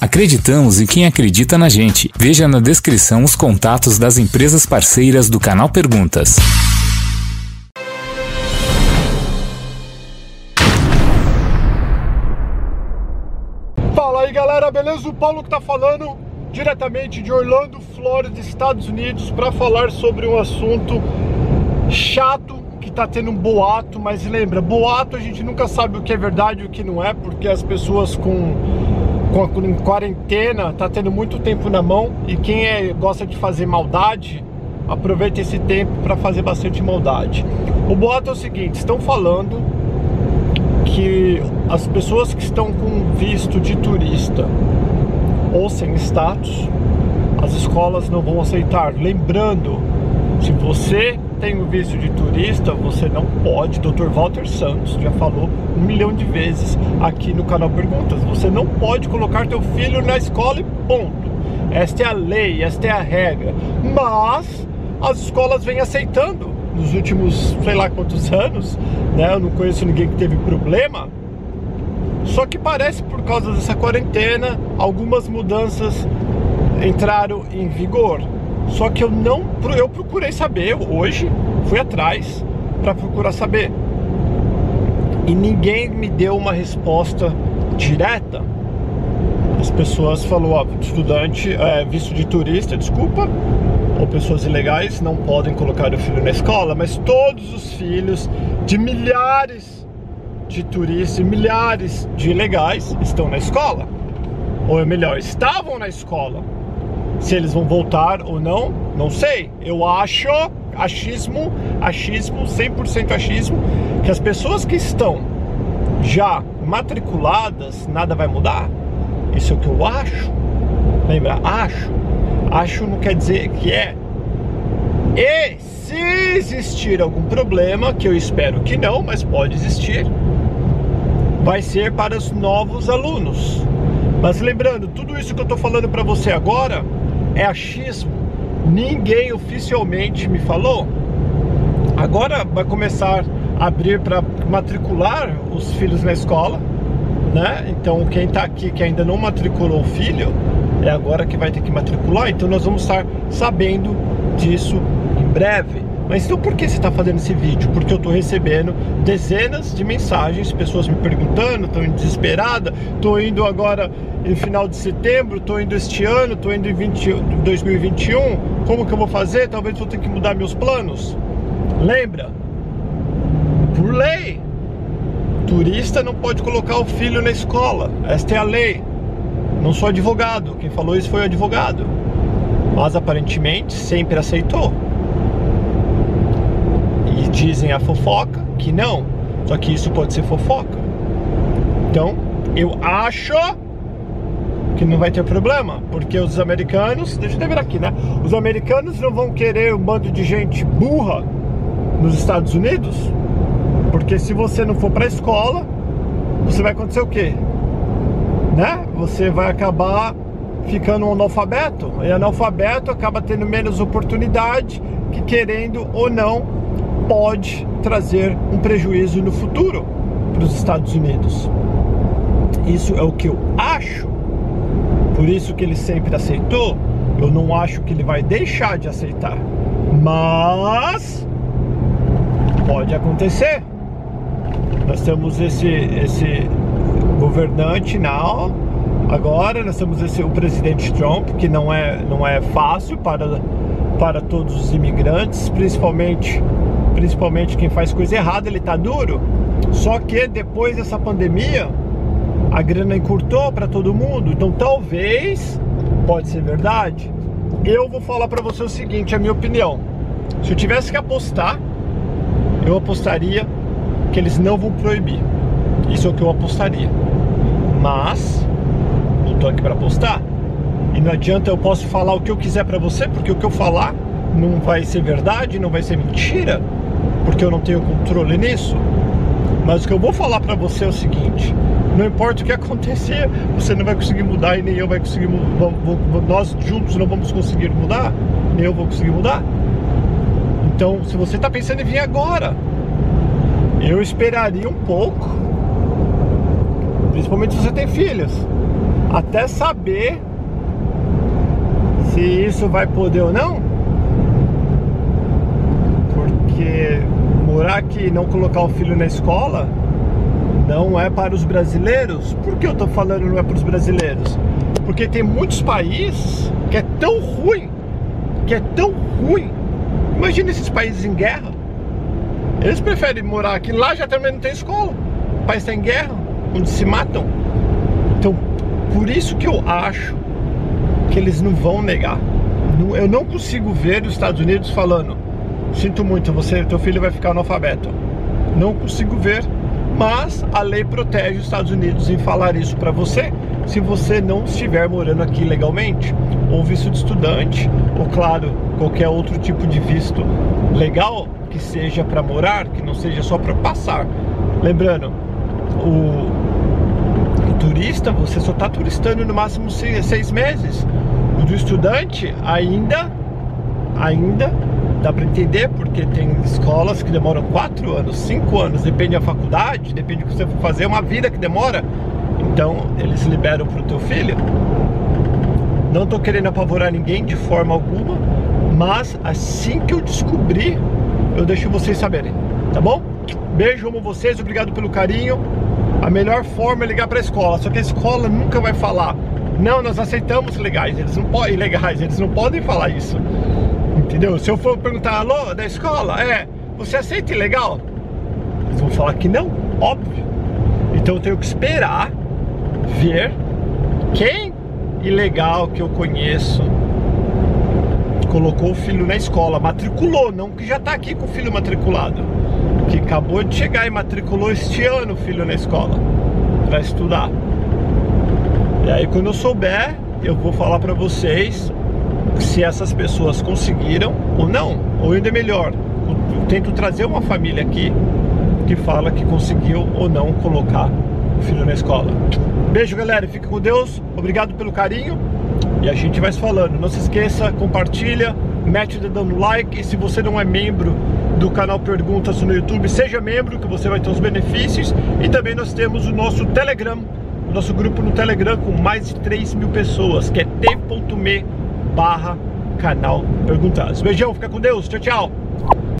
Acreditamos em quem acredita na gente. Veja na descrição os contatos das empresas parceiras do canal Perguntas. Fala aí galera, beleza? O Paulo que tá falando diretamente de Orlando, Flórida, Estados Unidos, para falar sobre um assunto chato que tá tendo um boato, mas lembra, boato a gente nunca sabe o que é verdade e o que não é, porque as pessoas com em quarentena, tá tendo muito tempo na mão e quem é, gosta de fazer maldade, aproveita esse tempo para fazer bastante maldade. O boato é o seguinte, estão falando que as pessoas que estão com visto de turista ou sem status, as escolas não vão aceitar. Lembrando, se você tem o visto de turista, você não pode, Dr. Walter Santos já falou um milhão de vezes aqui no canal Perguntas, você não pode colocar teu filho na escola e ponto. Esta é a lei, esta é a regra. Mas as escolas vêm aceitando nos últimos, sei lá quantos anos, né? Eu não conheço ninguém que teve problema. Só que parece por causa dessa quarentena, algumas mudanças entraram em vigor. Só que eu não, eu procurei saber hoje, fui atrás para procurar saber. E ninguém me deu uma resposta direta. As pessoas falou, ó, estudante, é, visto de turista, desculpa, ou pessoas ilegais não podem colocar o filho na escola, mas todos os filhos de milhares de turistas e milhares de ilegais estão na escola. Ou é melhor, estavam na escola. Se eles vão voltar ou não, não sei. Eu acho, achismo, achismo, 100% achismo, que as pessoas que estão já matriculadas, nada vai mudar. Isso é o que eu acho. Lembra? Acho. Acho não quer dizer que é. E se existir algum problema, que eu espero que não, mas pode existir, vai ser para os novos alunos. Mas lembrando, tudo isso que eu estou falando para você agora é achismo. Ninguém oficialmente me falou. Agora vai começar a abrir para matricular os filhos na escola, né? Então quem está aqui que ainda não matriculou o filho, é agora que vai ter que matricular. Então nós vamos estar sabendo disso em breve. Mas então por que você está fazendo esse vídeo? Porque eu estou recebendo dezenas de mensagens, pessoas me perguntando, estão desesperada, estou indo agora em final de setembro, estou indo este ano, estou indo em 20, 2021, como que eu vou fazer? Talvez vou ter que mudar meus planos. Lembra? Por lei, turista não pode colocar o filho na escola. Esta é a lei. Não sou advogado, quem falou isso foi o advogado. Mas aparentemente sempre aceitou dizem a fofoca que não. Só que isso pode ser fofoca. Então, eu acho que não vai ter problema, porque os americanos, deixa eu ver aqui, né? Os americanos não vão querer um bando de gente burra nos Estados Unidos, porque se você não for para a escola, você vai acontecer o quê? Né? Você vai acabar ficando um analfabeto, e analfabeto acaba tendo menos oportunidade que querendo ou não pode trazer um prejuízo no futuro para os Estados Unidos. Isso é o que eu acho. Por isso que ele sempre aceitou. Eu não acho que ele vai deixar de aceitar. Mas pode acontecer. Nós temos esse esse governante now agora nós temos esse o presidente Trump que não é não é fácil para para todos os imigrantes, principalmente principalmente quem faz coisa errada, ele tá duro. Só que depois dessa pandemia, a grana encurtou para todo mundo. Então talvez, pode ser verdade. Eu vou falar para você o seguinte, a minha opinião. Se eu tivesse que apostar, eu apostaria que eles não vão proibir. Isso é o que eu apostaria. Mas não tô aqui para apostar. E não adianta eu posso falar o que eu quiser para você, porque o que eu falar não vai ser verdade, não vai ser mentira porque eu não tenho controle nisso. Mas o que eu vou falar para você é o seguinte: não importa o que acontecer, você não vai conseguir mudar e nem eu vai conseguir nós juntos não vamos conseguir mudar, nem eu vou conseguir mudar. Então, se você está pensando em vir agora, eu esperaria um pouco, principalmente se você tem filhos. até saber se isso vai poder ou não. Porque morar aqui e não colocar o filho na escola não é para os brasileiros. Por que eu tô falando não é para os brasileiros? Porque tem muitos países que é tão ruim, que é tão ruim. Imagina esses países em guerra. Eles preferem morar aqui. Lá já também não tem escola. O país está em guerra, onde se matam. Então, por isso que eu acho que eles não vão negar. Eu não consigo ver os Estados Unidos falando: sinto muito, você, teu filho vai ficar analfabeto. Não consigo ver, mas a lei protege os Estados Unidos em falar isso para você se você não estiver morando aqui legalmente, ou visto de estudante, ou claro, qualquer outro tipo de visto legal que seja para morar, que não seja só para passar. Lembrando, o, turista, você só está turistando no máximo seis, seis meses. O do estudante ainda, ainda dá para entender, porque tem escolas que demoram quatro anos, cinco anos, depende da faculdade, depende do que você for fazer, é uma vida que demora. Então eles liberam para o teu filho. Não estou querendo apavorar ninguém de forma alguma, mas assim que eu descobrir, eu deixo vocês saberem, tá bom? Beijo, amo vocês, obrigado pelo carinho. A melhor forma é ligar para a escola, só que a escola nunca vai falar. Não, nós aceitamos legais, eles não podem legais, eles não podem falar isso. Entendeu? Se eu for perguntar, alô, da escola, é, você aceita ilegal? Eles vão falar que não, óbvio. Então eu tenho que esperar ver quem ilegal que eu conheço colocou o filho na escola, matriculou, não que já está aqui com o filho matriculado, que acabou de chegar e matriculou este ano o filho na escola para estudar. E aí quando eu souber, eu vou falar para vocês se essas pessoas conseguiram ou não, ou ainda melhor, eu tento trazer uma família aqui que fala que conseguiu ou não colocar o filho na escola. Beijo, galera. Fica com Deus. Obrigado pelo carinho. E a gente vai se falando. Não se esqueça, compartilha, mete o dedão no like. E se você não é membro do canal Perguntas no YouTube, seja membro, que você vai ter os benefícios. E também nós temos o nosso Telegram, o nosso grupo no Telegram com mais de 3 mil pessoas, que é t.me barra canal Perguntas. Beijão, fica com Deus. Tchau, tchau.